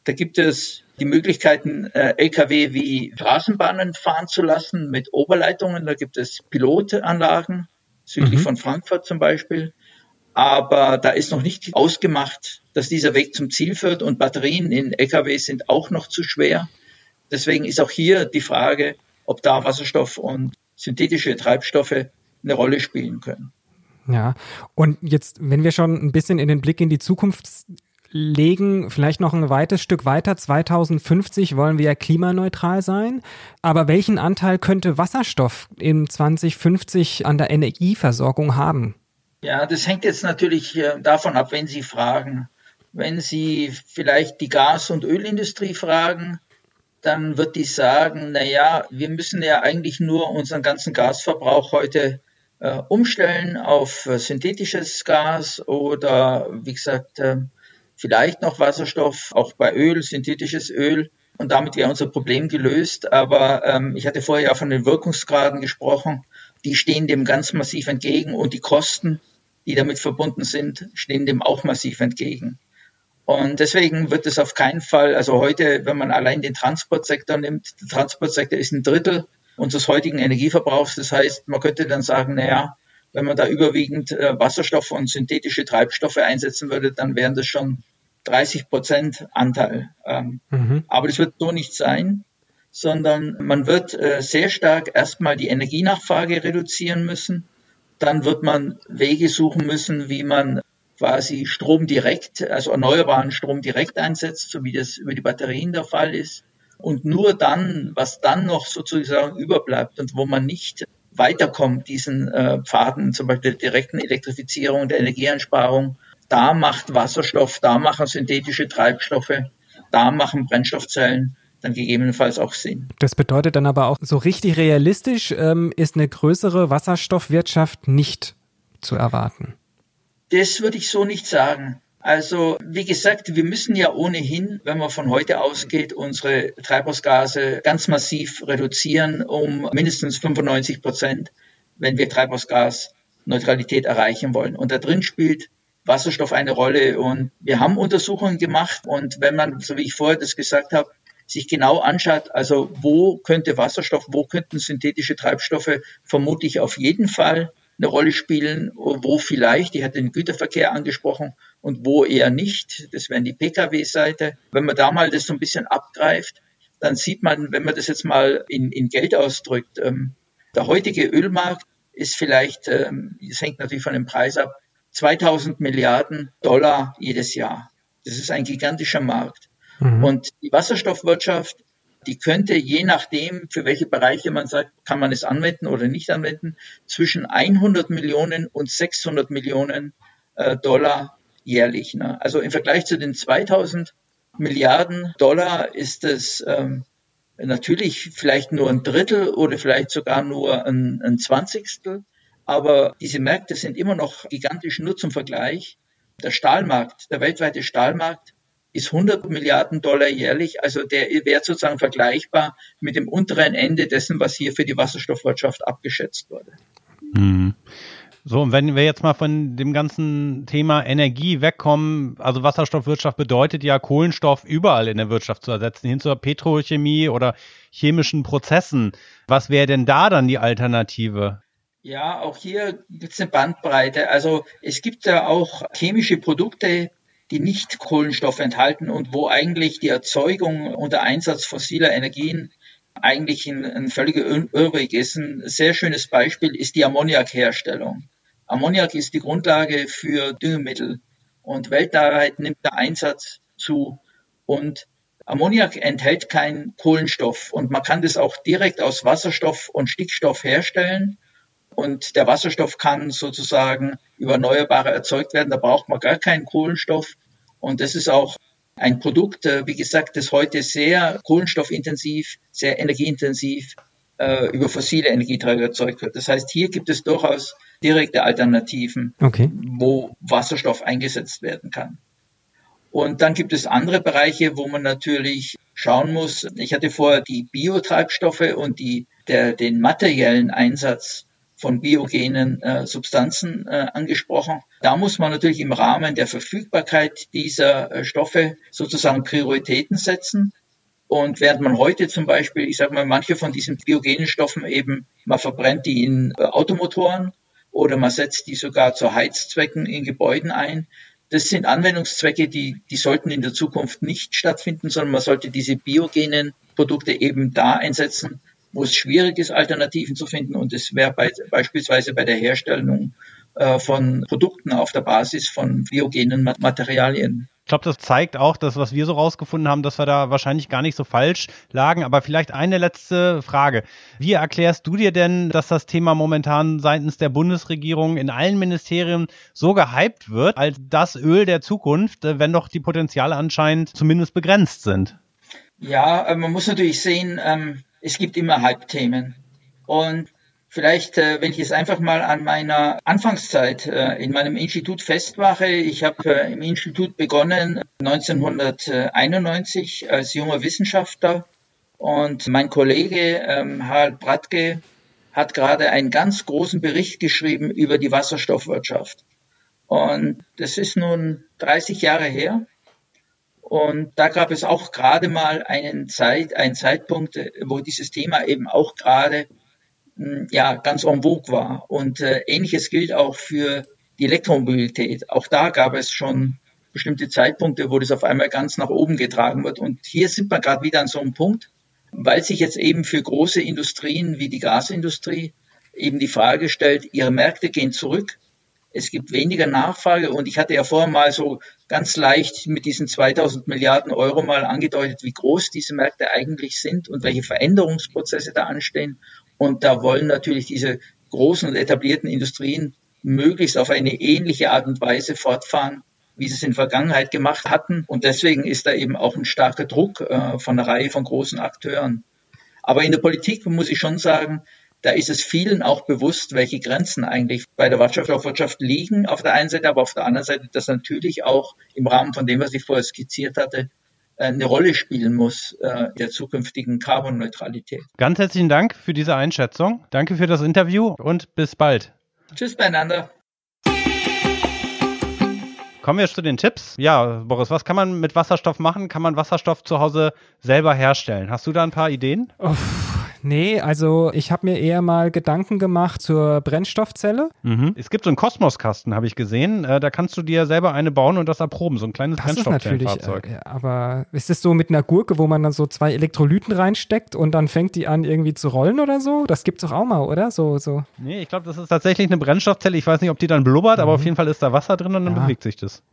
Da gibt es die Möglichkeiten, äh, Lkw wie Straßenbahnen fahren zu lassen mit Oberleitungen. Da gibt es Pilotanlagen südlich mhm. von Frankfurt zum Beispiel. Aber da ist noch nicht ausgemacht, dass dieser Weg zum Ziel führt und Batterien in Lkw sind auch noch zu schwer. Deswegen ist auch hier die Frage, ob da Wasserstoff und synthetische Treibstoffe eine Rolle spielen können. Ja, und jetzt, wenn wir schon ein bisschen in den Blick in die Zukunft legen, vielleicht noch ein weites Stück weiter. 2050 wollen wir ja klimaneutral sein. Aber welchen Anteil könnte Wasserstoff in 2050 an der Energieversorgung haben? Ja, das hängt jetzt natürlich äh, davon ab, wenn Sie fragen. Wenn Sie vielleicht die Gas- und Ölindustrie fragen, dann wird die sagen, na ja, wir müssen ja eigentlich nur unseren ganzen Gasverbrauch heute äh, umstellen auf äh, synthetisches Gas oder wie gesagt, äh, vielleicht noch Wasserstoff, auch bei Öl, synthetisches Öl. Und damit wäre unser Problem gelöst. Aber ähm, ich hatte vorher ja von den Wirkungsgraden gesprochen. Die stehen dem ganz massiv entgegen und die Kosten, die damit verbunden sind, stehen dem auch massiv entgegen. Und deswegen wird es auf keinen Fall, also heute, wenn man allein den Transportsektor nimmt, der Transportsektor ist ein Drittel unseres heutigen Energieverbrauchs. Das heißt, man könnte dann sagen, naja, wenn man da überwiegend äh, Wasserstoffe und synthetische Treibstoffe einsetzen würde, dann wären das schon 30 Prozent Anteil. Ähm, mhm. Aber das wird so nicht sein, sondern man wird äh, sehr stark erstmal die Energienachfrage reduzieren müssen. Dann wird man Wege suchen müssen, wie man quasi Strom direkt, also erneuerbaren Strom direkt einsetzt, so wie das über die Batterien der Fall ist. Und nur dann, was dann noch sozusagen überbleibt und wo man nicht weiterkommt, diesen äh, Pfaden, zum Beispiel der direkten Elektrifizierung, der Energieeinsparung, da macht Wasserstoff, da machen synthetische Treibstoffe, da machen Brennstoffzellen dann gegebenenfalls auch Sinn. Das bedeutet dann aber auch, so richtig realistisch ähm, ist eine größere Wasserstoffwirtschaft nicht zu erwarten. Das würde ich so nicht sagen. Also, wie gesagt, wir müssen ja ohnehin, wenn man von heute ausgeht, unsere Treibhausgase ganz massiv reduzieren um mindestens 95 Prozent, wenn wir Treibhausgasneutralität erreichen wollen. Und da drin spielt Wasserstoff eine Rolle. Und wir haben Untersuchungen gemacht. Und wenn man, so wie ich vorher das gesagt habe, sich genau anschaut, also wo könnte Wasserstoff, wo könnten synthetische Treibstoffe vermutlich auf jeden Fall eine Rolle spielen, wo vielleicht, ich hatte den Güterverkehr angesprochen und wo eher nicht, das wären die Pkw-Seite. Wenn man da mal das so ein bisschen abgreift, dann sieht man, wenn man das jetzt mal in, in Geld ausdrückt, ähm, der heutige Ölmarkt ist vielleicht, ähm, das hängt natürlich von dem Preis ab, 2000 Milliarden Dollar jedes Jahr. Das ist ein gigantischer Markt. Mhm. Und die Wasserstoffwirtschaft, die könnte je nachdem, für welche Bereiche man sagt, kann man es anwenden oder nicht anwenden, zwischen 100 Millionen und 600 Millionen äh, Dollar jährlich. Ne? Also im Vergleich zu den 2000 Milliarden Dollar ist es ähm, natürlich vielleicht nur ein Drittel oder vielleicht sogar nur ein, ein Zwanzigstel aber diese Märkte sind immer noch gigantisch nur zum Vergleich. Der Stahlmarkt, der weltweite Stahlmarkt ist 100 Milliarden Dollar jährlich. Also der wäre sozusagen vergleichbar mit dem unteren Ende dessen, was hier für die Wasserstoffwirtschaft abgeschätzt wurde. Mhm. So, und wenn wir jetzt mal von dem ganzen Thema Energie wegkommen, also Wasserstoffwirtschaft bedeutet ja, Kohlenstoff überall in der Wirtschaft zu ersetzen, hin zur Petrochemie oder chemischen Prozessen. Was wäre denn da dann die Alternative? Ja, auch hier gibt es eine Bandbreite. Also es gibt ja auch chemische Produkte, die nicht Kohlenstoff enthalten und wo eigentlich die Erzeugung unter Einsatz fossiler Energien eigentlich ein, ein völliger Irrweg ist. Ein sehr schönes Beispiel ist die Ammoniakherstellung. Ammoniak ist die Grundlage für Düngemittel und weltweit nimmt der Einsatz zu und Ammoniak enthält keinen Kohlenstoff und man kann das auch direkt aus Wasserstoff und Stickstoff herstellen und der Wasserstoff kann sozusagen über Erneuerbare erzeugt werden. Da braucht man gar keinen Kohlenstoff und das ist auch ein Produkt, äh, wie gesagt, das heute sehr kohlenstoffintensiv, sehr energieintensiv äh, über fossile Energieträger erzeugt wird. Das heißt, hier gibt es durchaus direkte Alternativen, okay. wo Wasserstoff eingesetzt werden kann. Und dann gibt es andere Bereiche, wo man natürlich schauen muss. Ich hatte vorher die Biotreibstoffe und die, der, den materiellen Einsatz von biogenen äh, Substanzen äh, angesprochen. Da muss man natürlich im Rahmen der Verfügbarkeit dieser äh, Stoffe sozusagen Prioritäten setzen. Und während man heute zum Beispiel, ich sage mal, manche von diesen biogenen Stoffen eben, man verbrennt die in äh, Automotoren oder man setzt die sogar zu Heizzwecken in Gebäuden ein. Das sind Anwendungszwecke, die, die sollten in der Zukunft nicht stattfinden, sondern man sollte diese biogenen Produkte eben da einsetzen, wo es schwierig ist, Alternativen zu finden. Und es wäre bei, beispielsweise bei der Herstellung äh, von Produkten auf der Basis von biogenen Materialien. Ich glaube, das zeigt auch, dass was wir so rausgefunden haben, dass wir da wahrscheinlich gar nicht so falsch lagen. Aber vielleicht eine letzte Frage. Wie erklärst du dir denn, dass das Thema momentan seitens der Bundesregierung in allen Ministerien so gehypt wird, als das Öl der Zukunft, äh, wenn doch die Potenziale anscheinend zumindest begrenzt sind? Ja, äh, man muss natürlich sehen, ähm, es gibt immer Halbthemen. Und vielleicht, äh, wenn ich jetzt einfach mal an meiner Anfangszeit äh, in meinem Institut festmache, ich habe äh, im Institut begonnen 1991 als junger Wissenschaftler und mein Kollege ähm, Harald Bratke hat gerade einen ganz großen Bericht geschrieben über die Wasserstoffwirtschaft. Und das ist nun 30 Jahre her. Und da gab es auch gerade mal einen Zeit, einen Zeitpunkt, wo dieses Thema eben auch gerade hm, ja ganz en vogue war. Und äh, ähnliches gilt auch für die Elektromobilität. Auch da gab es schon bestimmte Zeitpunkte, wo das auf einmal ganz nach oben getragen wird. Und hier sind wir gerade wieder an so einem Punkt, weil sich jetzt eben für große Industrien wie die Gasindustrie eben die Frage stellt, ihre Märkte gehen zurück es gibt weniger Nachfrage und ich hatte ja vorher mal so ganz leicht mit diesen 2000 Milliarden Euro mal angedeutet, wie groß diese Märkte eigentlich sind und welche Veränderungsprozesse da anstehen. Und da wollen natürlich diese großen und etablierten Industrien möglichst auf eine ähnliche Art und Weise fortfahren, wie sie es in der Vergangenheit gemacht hatten. Und deswegen ist da eben auch ein starker Druck äh, von einer Reihe von großen Akteuren. Aber in der Politik muss ich schon sagen, da ist es vielen auch bewusst, welche Grenzen eigentlich bei der Wasserstoffwirtschaft liegen auf der einen Seite, aber auf der anderen Seite, dass natürlich auch im Rahmen von dem, was ich vorher skizziert hatte, äh, eine Rolle spielen muss äh, der zukünftigen Carbonneutralität. Ganz herzlichen Dank für diese Einschätzung. Danke für das Interview und bis bald. Tschüss beieinander. Kommen wir zu den Tipps. Ja, Boris, was kann man mit Wasserstoff machen? Kann man Wasserstoff zu Hause selber herstellen? Hast du da ein paar Ideen? Uff Nee, also ich habe mir eher mal Gedanken gemacht zur Brennstoffzelle. Mhm. Es gibt so einen Kosmoskasten, habe ich gesehen. Äh, da kannst du dir selber eine bauen und das erproben. So ein kleines das Brennstoffzellenfahrzeug. Äh, aber ist es so mit einer Gurke, wo man dann so zwei Elektrolyten reinsteckt und dann fängt die an irgendwie zu rollen oder so? Das gibt's doch auch mal, oder? So, so. Nee, ich glaube, das ist tatsächlich eine Brennstoffzelle. Ich weiß nicht, ob die dann blubbert, mhm. aber auf jeden Fall ist da Wasser drin und dann ja. bewegt sich das.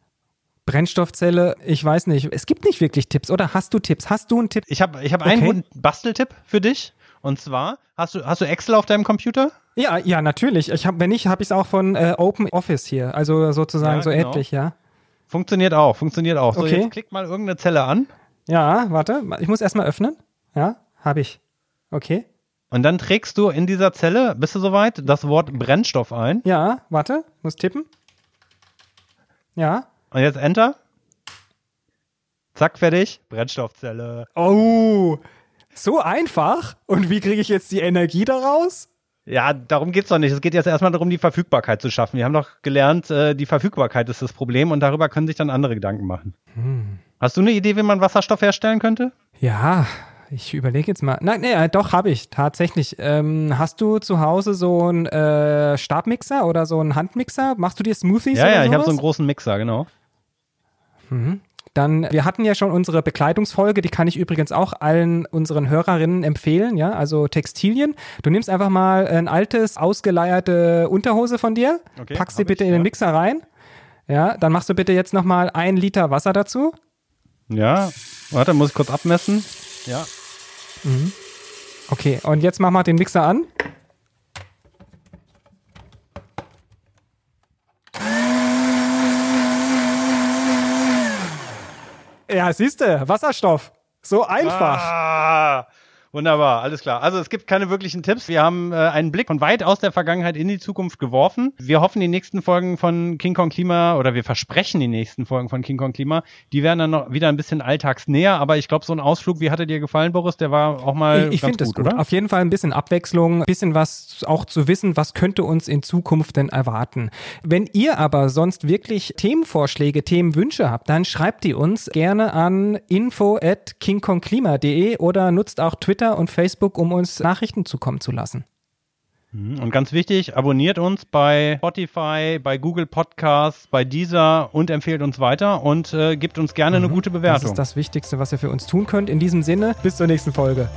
Brennstoffzelle, ich weiß nicht. Es gibt nicht wirklich Tipps, oder? Hast du Tipps? Hast du einen Tipp? Ich habe ich hab okay. einen guten Basteltipp für dich. Und zwar, hast du, hast du Excel auf deinem Computer? Ja, ja, natürlich. Ich hab, wenn nicht, habe ich es auch von äh, Open Office hier. Also sozusagen ja, so genau. ähnlich, ja. Funktioniert auch, funktioniert auch. So, okay. jetzt klick mal irgendeine Zelle an. Ja, warte. Ich muss erstmal öffnen. Ja, habe ich. Okay. Und dann trägst du in dieser Zelle, bist du soweit, das Wort Brennstoff ein. Ja, warte, muss tippen. Ja. Und jetzt Enter. Zack, fertig. Brennstoffzelle. Oh, so einfach? Und wie kriege ich jetzt die Energie daraus? Ja, darum geht's doch nicht. Es geht jetzt erstmal darum, die Verfügbarkeit zu schaffen. Wir haben doch gelernt, äh, die Verfügbarkeit ist das Problem und darüber können sich dann andere Gedanken machen. Hm. Hast du eine Idee, wie man Wasserstoff herstellen könnte? Ja, ich überlege jetzt mal. Nein, nee, doch, habe ich, tatsächlich. Ähm, hast du zu Hause so einen äh, Stabmixer oder so einen Handmixer? Machst du dir Smoothies? Ja, ja, sowas? ich habe so einen großen Mixer, genau. Mhm. Dann, wir hatten ja schon unsere Bekleidungsfolge, die kann ich übrigens auch allen unseren Hörerinnen empfehlen, ja, also Textilien. Du nimmst einfach mal ein altes, ausgeleierte Unterhose von dir, okay, packst sie bitte ich, in den Mixer rein, ja, dann machst du bitte jetzt nochmal ein Liter Wasser dazu. Ja, warte, muss ich kurz abmessen. Ja. Mhm. Okay, und jetzt mach mal den Mixer an. Ja, siehst du, Wasserstoff. So einfach. Ah. Wunderbar, alles klar. Also es gibt keine wirklichen Tipps. Wir haben äh, einen Blick von weit aus der Vergangenheit in die Zukunft geworfen. Wir hoffen, die nächsten Folgen von King Kong Klima oder wir versprechen die nächsten Folgen von King Kong Klima, die werden dann noch wieder ein bisschen alltagsnäher. Aber ich glaube, so ein Ausflug, wie hatte dir gefallen, Boris? Der war auch mal ich, ich ganz gut, gut, oder? Auf jeden Fall ein bisschen Abwechslung, ein bisschen was auch zu wissen, was könnte uns in Zukunft denn erwarten. Wenn ihr aber sonst wirklich Themenvorschläge, Themenwünsche habt, dann schreibt die uns gerne an info at kingkongklima.de oder nutzt auch Twitter Twitter und Facebook, um uns Nachrichten zukommen zu lassen. Mhm. Und ganz wichtig, abonniert uns bei Spotify, bei Google Podcasts, bei Deezer und empfehlt uns weiter und äh, gibt uns gerne mhm. eine gute Bewertung. Das ist das Wichtigste, was ihr für uns tun könnt. In diesem Sinne, bis zur nächsten Folge.